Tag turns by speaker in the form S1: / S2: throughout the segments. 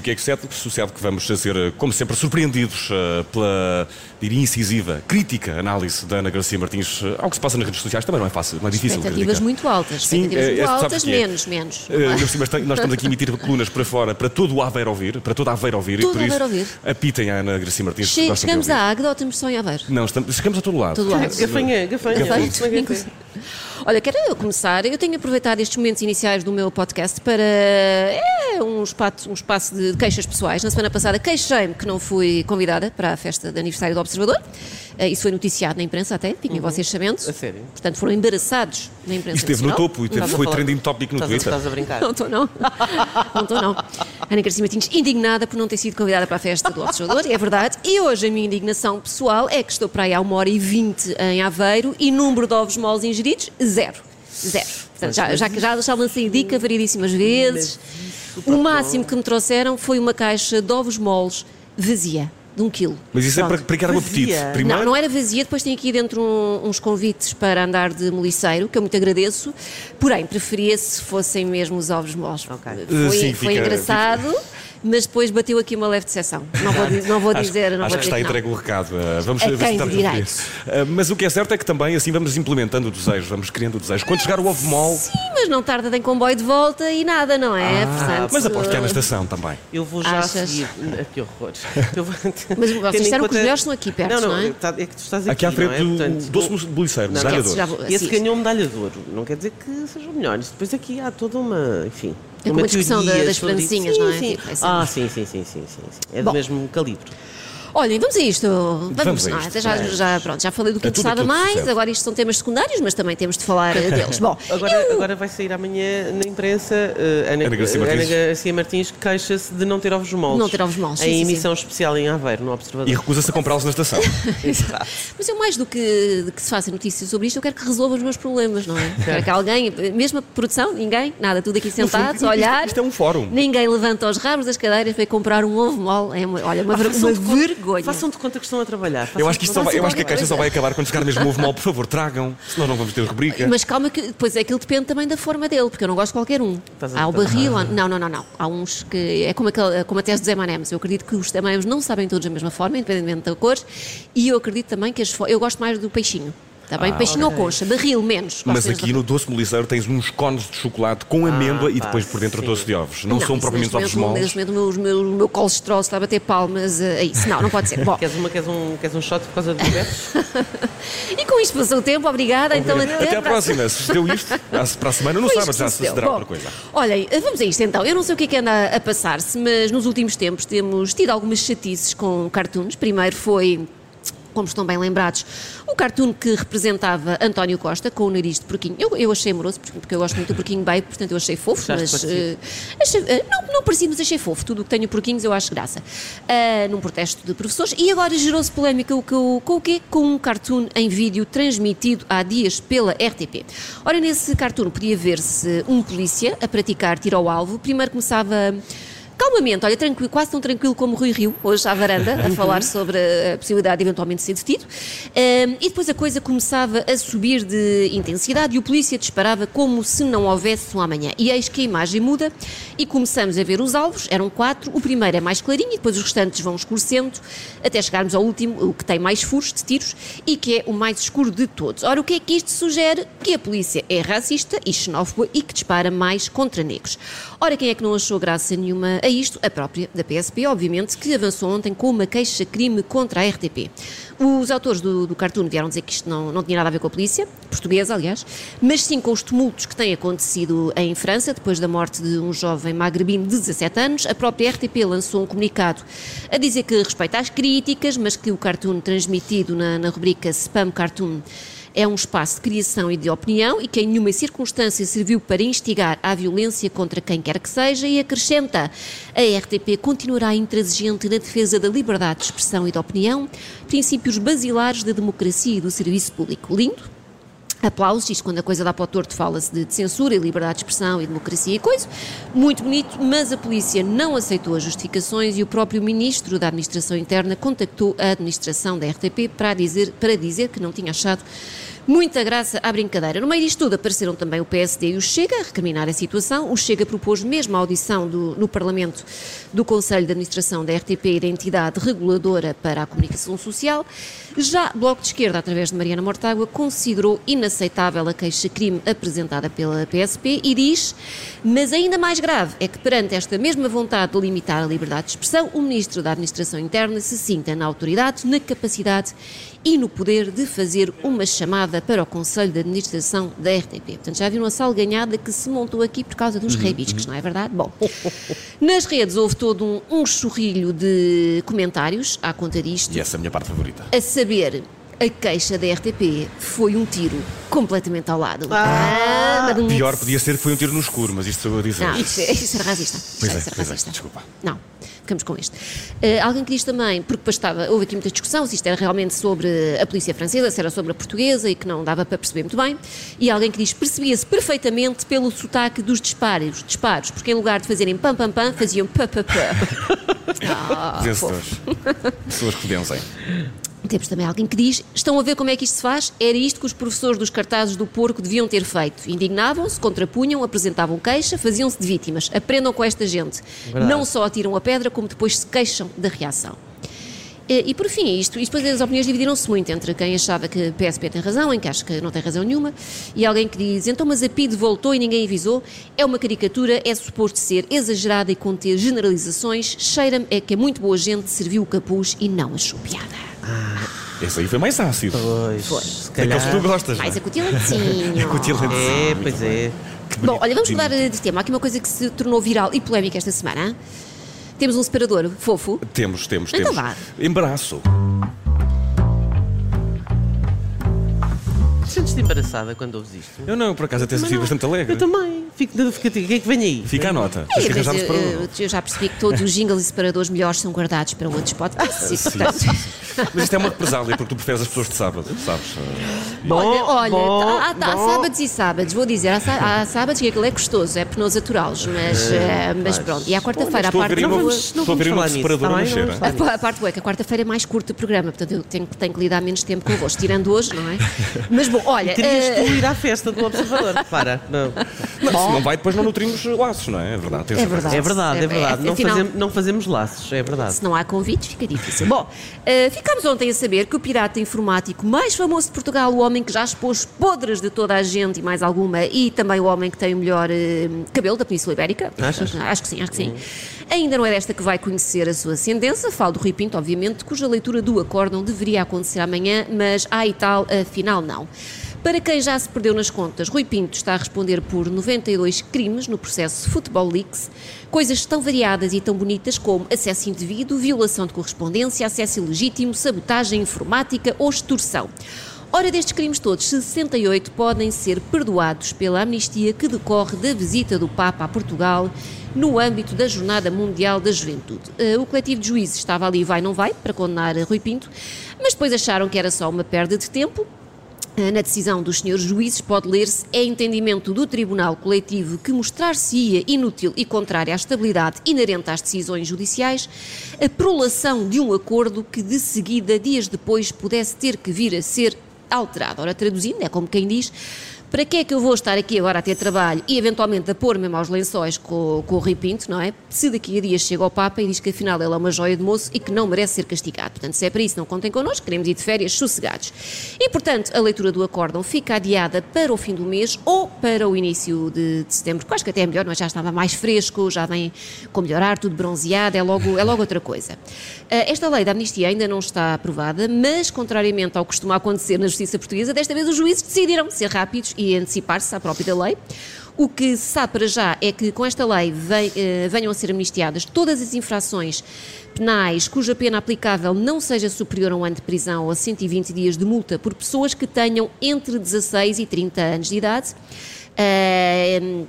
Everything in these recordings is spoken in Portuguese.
S1: E o que é que sucede? Sucede que vamos ser, eh, como sempre, surpreendidos uh, pela, diria, incisiva, crítica análise da Ana Garcia Martins uh, ao que se passa nas redes sociais. Também não é fácil, não é difícil.
S2: Expectativas
S1: criticar.
S2: muito altas.
S1: Sim,
S2: Expectativas
S1: é,
S2: muito
S1: é,
S2: altas, menos, menos.
S1: Uh, nós estamos aqui a emitir colunas para fora, para todo o Aveiro ouvir, para toda a Aveiro ouvir,
S2: Todo
S1: e por isso
S2: ouvir.
S1: apitem a Ana Garcia Martins.
S2: Che- chegamos à Águeda ou estamos só em Aveiro?
S1: Não, estamos, chegamos a todo lado.
S2: Todo lado.
S3: Gafanha, gafanha. É que é?
S2: Olha, quero eu começar. Eu tenho aproveitado estes momentos iniciais do meu podcast para é, um, espaço, um espaço de queixas pessoais. Na semana passada queixei-me que não fui convidada para a festa de aniversário do Observador. Eh, Isso foi noticiado na imprensa até, fiquem vocês sabendo.
S3: A sério?
S2: Portanto, foram embaraçados na imprensa
S1: Esteve no
S2: nacional.
S1: topo e teve-
S3: a
S1: foi trending topic no
S3: estás a-
S1: Twitter.
S3: Estás a brincar?
S2: Não estou, não. Não estou, não. Ana Garcia Martins, indignada por não ter sido convidada para a festa do Observador, é verdade. E hoje a minha indignação pessoal é que estou para aí há uma hora e vinte em Aveiro e número de ovos moles ingeridos, zero. Zero. Portanto, já, já, já, já lancei dica variedíssimas vezes. O máximo que me trouxeram foi uma caixa de ovos moles vazia, de um quilo.
S1: Mas isso é
S2: Pronto.
S1: para brincar o apetite.
S3: Vazia.
S1: Primeiro,
S2: Não, não era vazia, depois tem aqui dentro um- uns convites para andar de moliceiro, que eu muito agradeço, porém preferia se fossem mesmo os ovos moles.
S3: Ok.
S2: Foi,
S1: Uh, sim,
S2: foi
S1: fica-
S2: engraçado, mas depois bateu aqui uma leve decepção. Não vou, não vou
S1: Acho,
S2: dizer, não
S1: acho
S2: vou
S1: que
S2: dizer
S1: está
S2: não.
S1: entregue o recado. Uh, vamos
S2: A
S1: ver se
S2: quem
S1: cumprir. Uh, Mas o que é certo é que também assim vamos implementando o desejo, vamos criando o desejo. Quando chegar o ovo mole.
S2: Sim, mas não tarda em comboio de volta e nada, não é?
S1: Ah,
S2: Portanto,
S1: mas aposto que é na estação também.
S3: Eu vou já
S2: Achas?
S3: seguir. Ah, Que horror. Eu vou-
S2: Mas vocês disseram que os melhores são aqui perto,
S3: não,
S2: não, é?
S3: tá- é que tu estás aqui,
S1: Aqui à frente
S3: não é?
S1: do
S3: Portanto,
S1: doce boliceiro,
S3: Não,
S1: medalha de
S2: esquece, já
S1: ouro.
S2: vou-
S3: Esse ganhou medalha de ouro. Não quer dizer que sejam melhores. Depois aqui há toda uma, enfim,
S2: É como
S3: uma
S2: a discussão das francinhas, não é?
S3: Sim.
S2: Tipo,
S3: ah, sim, sim, sim, sim. É do mesmo calibre.
S2: Olhem, vamos a isto. Vamos,
S1: Vamos a isto.
S2: Já, já, pronto, já falei do que
S1: É
S2: interessava
S1: que
S2: mais,
S1: sucede.
S2: agora isto são temas secundários, mas também temos de falar deles. Bom,
S3: Agora, agora vai sair amanhã na imprensa eh, Ana,
S1: Ana Garcia
S3: Ana
S1: Martins.
S3: Garcia Martins queixa-se de não ter ovos moles.
S2: Não ter ovos moles, sim,
S3: Em
S2: sim,
S3: emissão especial em Aveiro, no Observador.
S1: E recusa-se a comprá-los na estação.
S2: Mas eu mais do que, de que se faça notícias sobre isto, eu quero que resolva os meus problemas, não é? Quero que alguém, mesmo a produção, ninguém, nada, tudo aqui sentados, olhar.
S1: Isto é um fórum.
S2: Ninguém levanta os rabos das cadeiras para ir comprar um ovo mole. É uma, olha, uma,
S3: Façam
S2: uma
S3: de conta-
S2: vergonha.
S3: Façam de conta que estão a trabalhar.
S1: Eu acho que, isto só vai- eu acho que a caixa só vai acabar quando chegar mesmo o ovo mole. Por favor, tragam, senão não vamos ter rubrica.
S2: Mas calma que depois aquilo depende também da forma dele, porque eu não gosto de qualquer um. Há o barril, há- não, não, não, não. Há uns que é como, aquele, como a tese dos M&M's. Eu acredito que os M&M's não sabem todos da mesma forma, independentemente da cor, e eu acredito também que as fo- eu gosto mais do peixinho. Está bem? peixinho ou concha, barril menos.
S1: Mas aqui no doce moliceiro tens uns cones de chocolate com amêndoa e
S3: pá,
S1: depois por dentro
S3: sim.
S1: doce de ovos. Não, são
S2: isso
S1: propriamente ovos moles.
S2: Neste momento o meu, meu, o meu colesterol está a bater palmas a isso. Não, não pode ser. Bom,
S3: Queres, uma, queres, um, queres um shot por causa do diabetes?
S2: e com isto passou o tempo, obrigada. Então até,
S1: Até à próxima. Se sucedeu isto, para a semana, não
S2: isto
S1: já sucederá
S2: sucedeu.
S1: outra coisa.
S2: Olhem, vamos a isto então. Eu não sei o que é que anda a passar-se, mas nos últimos tempos temos tido algumas chatices com cartoons. Primeiro foi. Como estão bem lembrados, o cartoon que representava António Costa com o nariz de porquinho. Eu, eu achei amoroso, porque eu gosto muito do porquinho bacon, portanto eu achei fofo,
S3: Achaste
S2: mas. eh, achei- eh, não, não parecido, mas achei fofo. Tudo o que tenho porquinhos eu acho graça. Ah, num protesto de professores. E agora gerou-se polémica o o- com o quê? Com um cartoon em vídeo transmitido há dias pela RTP. Ora, nesse cartoon podia ver-se um polícia a praticar tiro ao alvo. Primeiro começava. Calmamente, olha, tranquilo, quase tão tranquilo como Rui Rio, hoje à varanda, a falar sobre a possibilidade de eventualmente ser detido. Ahm, e depois a coisa começava a subir de intensidade e o polícia disparava como se não houvesse um amanhã. E eis que a imagem muda e começamos a ver os alvos, eram quatro. O primeiro é mais clarinho e depois os restantes vão escurecendo até chegarmos ao último, o que tem mais furos de tiros e que é o mais escuro de todos. Ora, o que é que isto sugere? Que a polícia é racista e xenófoba e que dispara mais contra negros. Ora, quem é que não achou graça nenhuma a isto? A própria da PSP, obviamente, que avançou ontem com uma queixa-crime contra a RTP. Os autores do, do cartoon vieram dizer que isto não, não tinha nada a ver com a polícia, portuguesa, aliás, mas sim com os tumultos que têm acontecido em França, depois da morte de um jovem magrebino de 17 anos. A própria RTP lançou um comunicado a dizer que respeita as críticas, mas que o cartoon transmitido na, na rubrica Spam Cartoon é um espaço de criação e de opinião e que em nenhuma circunstância serviu para instigar à violência contra quem quer que seja e acrescenta a RTP continuará intransigente na defesa da liberdade de expressão e de opinião, princípios basilares da democracia e do serviço público. Lindo? Aplausos, isto quando a coisa dá para o torto fala-se de, de censura e liberdade de expressão e democracia e coisa, muito bonito, mas a polícia não aceitou as justificações e o próprio ministro da Administração Interna contactou a administração da RTP para dizer, para dizer que não tinha achado Muita graça à brincadeira. No meio disto tudo apareceram também o PSD e o Chega a recriminar a situação. O Chega propôs mesmo a audição do, no Parlamento do Conselho de Administração da RTP e da entidade reguladora para a comunicação social. Já Bloco de Esquerda, através de Mariana Mortágua, considerou inaceitável a queixa-crime apresentada pela PSP e diz, mas ainda mais grave é que perante esta mesma vontade de limitar a liberdade de expressão, o Ministro da Administração Interna se sinta na autoridade, na capacidade e no poder de fazer uma chamada para o Conselho de Administração da RTP. Portanto, já viram a salganhada que se montou aqui por causa dos uhum, rebiscos, uhum. não é verdade? Bom, nas redes houve todo um, um churrilho de comentários à conta disto.
S1: E essa é a minha parte favorita.
S2: A saber, a queixa da RTP foi um tiro completamente ao lado. Ah,
S1: ah pior podia ser que foi um tiro no escuro, mas isto sou eu a dizer.
S2: Não, isso, isso era racista.
S1: Pois
S2: é,
S1: pois é, desculpa.
S2: Não ficamos com este. Uh, alguém que diz também, porque depois estava, houve aqui muita discussão se isto era realmente sobre a polícia francesa, se era sobre a portuguesa e que não dava para perceber muito bem. E alguém que diz percebia-se perfeitamente pelo sotaque dos disparos, disparos, porque em lugar de fazerem pam pam pam, faziam pá pá pá.
S1: Vencedores. Pessoas que vencem.
S2: Temos também alguém que diz: estão a ver como é que isto se faz? Era isto que os professores dos cartazes do porco deviam ter feito. Indignavam-se, contrapunham, apresentavam queixa, faziam-se de vítimas. Aprendam com esta gente. Verdade. Não só atiram a pedra, como depois se queixam da reação. E, e por fim, isto, isto depois as opiniões dividiram-se muito entre quem achava que a PSP tem razão, em que acha que não tem razão nenhuma, e alguém que diz, então mas a PID voltou e ninguém avisou, é uma caricatura, é suposto ser exagerada e conter generalizações, cheira-me é que é muito boa gente serviu o capuz e não achou piada.
S1: Ah, esse aí foi mais ácido.
S3: Pois,
S2: foi.
S3: Se
S1: que tu gostas.
S2: Mais acutilantezinho.
S1: acutilantezinho.
S3: É, pois é.
S2: Bom, olha, vamos mudar de tema. Há aqui uma coisa que se tornou viral e polémica esta semana. Temos um separador fofo.
S1: Temos, temos,
S2: então
S1: temos.
S2: Vá.
S1: Embaraço.
S3: Sentes-te embaraçada quando ouves isto?
S1: Eu não, por acaso até fico bastante alegre.
S3: Eu também. Fico, fico, o que é que vem aí?
S1: Fica a nota.
S2: É, mas eu, eu, eu, já percebi que todos os jingles e separadores melhores são guardados para outros podcasts.
S1: sim, portanto... Mas isto é uma represália, porque tu preferes as pessoas de sábado, sabes?
S2: Bom, olha, olha bom, há, há, há, sábados e sábados, vou dizer, há, há sábados que aquilo é gostoso, é penoso aturá-los, mas, é, mas pronto. E à quarta-feira, a parte.
S1: Não vamos, não estou a ver um separador a mexer.
S2: A, a parte boa é que a quarta-feira é mais curto o programa, portanto eu tenho, tenho que lidar menos tempo convosco, tirando hoje, não é? Mas bom, olha.
S3: Terias uh... tu ir à festa do Observador, para. Não.
S1: Mas se não vai, depois não nutrimos laços, não é? É verdade.
S2: É verdade.
S3: É verdade, é, é verdade. Não, afinal, fazemos, não fazemos laços, é verdade.
S2: Se não há convites, fica difícil. Bom, uh, ficámos ontem a saber que o pirata informático mais famoso de Portugal, o homem que já expôs podres de toda a gente e mais alguma, e também o homem que tem o melhor uh, cabelo da Península Ibérica.
S3: Achas?
S2: Acho que sim, acho que sim. Ainda não é desta que vai conhecer a sua ascendência, falo do Rui Pinto, obviamente, cuja leitura do acórdão deveria acontecer amanhã, mas há e tal, afinal não. Para quem já se perdeu nas contas, Rui Pinto está a responder por 92 crimes no processo Futebol Leaks, coisas tão variadas e tão bonitas como acesso indevido, violação de correspondência, acesso ilegítimo, sabotagem informática ou extorsão. Ora, destes crimes todos, 68 podem ser perdoados pela amnistia que decorre da visita do Papa a Portugal no âmbito da Jornada Mundial da Juventude. Eh, o coletivo de juízes estava ali, vai, não vai, para condenar Rui Pinto, mas depois acharam que era só uma perda de tempo na decisão dos senhores juízes pode ler-se é entendimento do Tribunal Coletivo que mostrar-se-ia inútil e contrária à estabilidade inerente às decisões judiciais a prolação de um acordo que de seguida, dias depois, pudesse ter que vir a ser alterado. Ora, traduzindo, é como quem diz, para que é que eu vou estar aqui agora a ter trabalho e eventualmente a pôr-me aos lençóis com, com o Ripinto, não é? Se daqui a dias chega ao Papa e diz que afinal ele é uma joia de moço e que não merece ser castigado. Portanto, se é para isso, não contem connosco, queremos ir de férias sossegados. E, portanto, a leitura do acórdão fica adiada para o fim do mês ou para o início de, de setembro, que acho que até é melhor, mas já estava mais fresco, já vem com melhorar, tudo bronzeado, é logo, é logo outra coisa. Eh, esta lei da amnistia ainda não está aprovada, mas, contrariamente ao que costuma acontecer na justiça portuguesa, desta vez os juízes decidiram ser rápidos e antecipar-se à própria lei. O que se sabe para já é que com esta lei eh, venham a ser amnistiadas todas as infrações penais cuja pena aplicável não seja superior a um ano de prisão ou a 120 dias de multa por pessoas que tenham entre 16 e 30 anos de idade. Uh,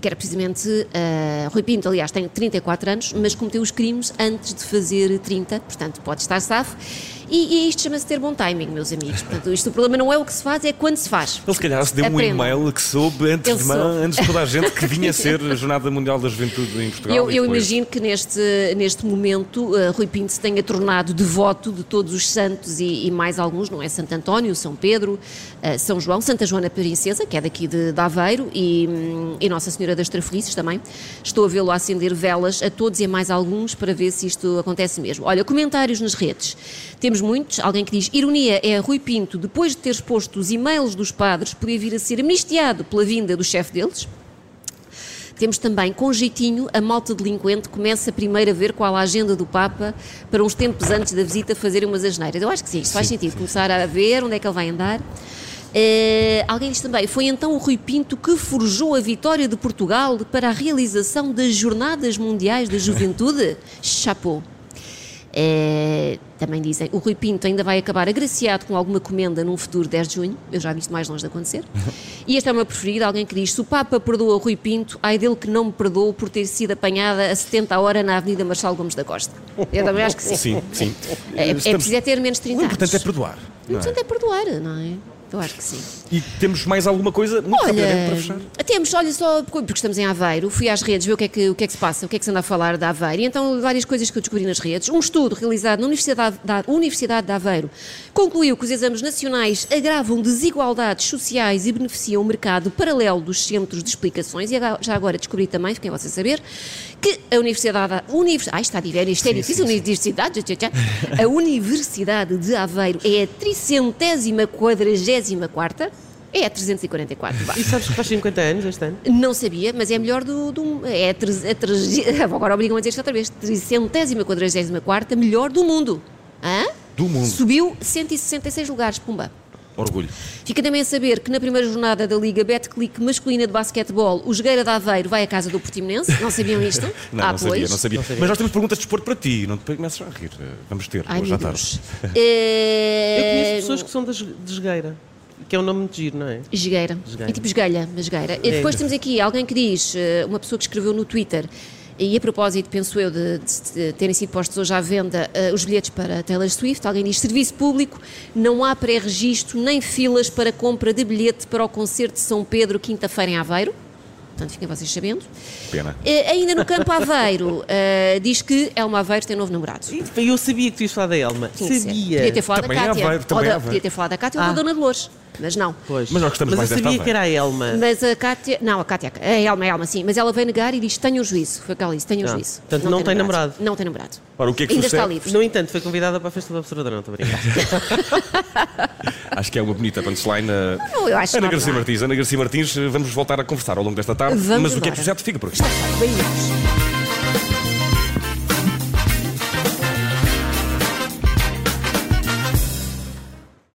S2: que era precisamente uh, Rui Pinto, aliás, tem 34 anos, mas cometeu os crimes antes de fazer 30, portanto pode estar safo. E, e isto chama-se ter bom timing, meus amigos. Portanto, isto o problema não é o que se faz, é quando se faz.
S1: Ele se calhar se deu um e-mail que soube antes de, man- antes de toda a gente que vinha ser a Jornada Mundial da Juventude em Portugal.
S2: Eu, eu imagino que neste, neste momento uh, Rui Pinto se tenha tornado devoto de todos os santos e, e mais alguns, não é? Santo António, São Pedro, uh, São João, Santa Joana Princesa, que é daqui de, de Aveiro, e, hum, e Nossa Senhora das Trafelices também. Estou a vê-lo acender velas a todos e a mais alguns para ver se isto acontece mesmo. Olha, comentários nas redes. Temos muitos. Alguém que diz: Ironia é Rui Pinto, depois de ter exposto os e-mails dos padres, podia vir a ser amnistiado pela vinda do chefe deles. Temos também, com jeitinho, a malta delinquente começa primeiro a ver qual a agenda do Papa para uns tempos antes da visita fazerem umas asneiras. Eu acho que sim, isto faz sentido. Começar a ver onde é que ele vai andar. Eh, alguém diz também, foi então o Rui Pinto que forjou a vitória de Portugal para a realização das Jornadas Mundiais da Juventude? Chapeau. Eh, também dizem, o Rui Pinto ainda vai acabar agraciado com alguma comenda num futuro 10 de junho. Eu já vi isto mais longe de acontecer. E este é o meu preferido, alguém que diz: se o Papa perdoa o Rui Pinto, ai dele que não me perdoou por ter sido apanhada a 70 a hora na Avenida Marçal Gomes da Costa. Eu também acho que sim.
S1: Sim, sim.
S2: É, é preciso é ter menos de 30
S1: O importante é
S2: anos.
S1: perdoar.
S2: O
S1: não é?
S2: importante é perdoar, não é? Eu acho que sim.
S1: E temos mais alguma coisa muito rapidamente para fechar?
S2: Olha, temos, olha só, porque estamos em Aveiro, fui às redes ver o que, é que, o que é que se passa, o que é que se anda a falar de Aveiro, e então várias coisas que eu descobri nas redes. Um estudo realizado na Universidade, da Universidade de Aveiro concluiu que os exames nacionais agravam desigualdades sociais e beneficiam o mercado paralelo dos centros de explicações, e já agora descobri também, fiquem vocês a saber, que a Universidade... Univers, ai, está de ver, isto é difícil, Universidade, a Universidade de Aveiro é a tricentésima quadragésima quarta, é a 344, vá.
S3: E sabes que faz 50 anos este ano?
S2: Não sabia, mas é melhor do. do é a, agora obrigam a dizer isto outra vez. Tricentésima, quadragésima quarta, melhor do mundo. Hã?
S1: Do mundo.
S2: Subiu 166 lugares, pumba.
S1: Orgulho.
S2: Fica também a saber que na primeira jornada da Liga Betclic masculina de basquetebol, o Jogueira de Aveiro vai à casa do Portimonense. Não sabiam isto?
S1: Não,
S2: ah,
S1: não sabia,
S2: pois.
S1: não sabia, Mas nós temos perguntas de desporto para ti, não te começas a rir. Vamos ter,
S2: Ai,
S1: hoje à tarde.
S3: Eu conheço pessoas que são da de Jogueira, que é um nome muito giro, não é?
S2: Esgueira.
S3: Esgueira.
S2: É tipo esgueira, mas esgueira. E depois temos aqui alguém que diz, eh, uma pessoa que escreveu no Twitter, e a propósito, penso eu, de, de- de terem sido postos hoje à venda eh, os bilhetes para Taylor Swift, alguém diz, serviço público, não há pré-registro nem filas para compra de bilhete para o concerto de São Pedro, quinta-feira em Aveiro. Portanto, fiquem vocês sabendo.
S1: Pena.
S2: Eh, ainda no campo Aveiro, eh, diz que Elma Aveiro tem novo namorado.
S3: Eu sabia que tu ias falar da Elma.
S2: Ser.
S3: Sabia.
S2: Podia ter falado
S1: Também
S2: da
S1: é
S2: Cátia.
S1: Aveiro, também
S2: ou
S1: é
S2: da,
S1: Aveiro.
S2: podia ter falado da Cátia ou
S3: Ah.
S2: da Dona Dolores. Mas não.
S3: Pois.
S1: Mas nós gostamos
S3: Mas
S1: mais
S3: eu
S1: desta
S3: sabia que era a Elma.
S2: Mas a Cátia, não, a Cátia, a Elma, a Elma, sim, mas ela veio negar e diz: tenho juízo. Foi o que ela disse: tenho
S3: Ah,
S2: juízo.
S3: portanto, não tem namorado.
S2: Não tem namorado.
S1: Ora, o que é que
S2: Ainda está
S1: sucede?
S2: livre.
S3: No entanto, foi convidada para a festa do Observador, não estou a brincar.
S1: Acho que é uma bonita punchline. eh,
S2: Não, eu acho
S1: Ana
S2: que não
S1: Garcia. Martins, Ana Garcia Martins, eh, vamos voltar a conversar ao longo desta tarde.
S2: Vamos
S1: mas o que é que
S2: embora.
S1: sucede fica por aqui.
S2: Beijos.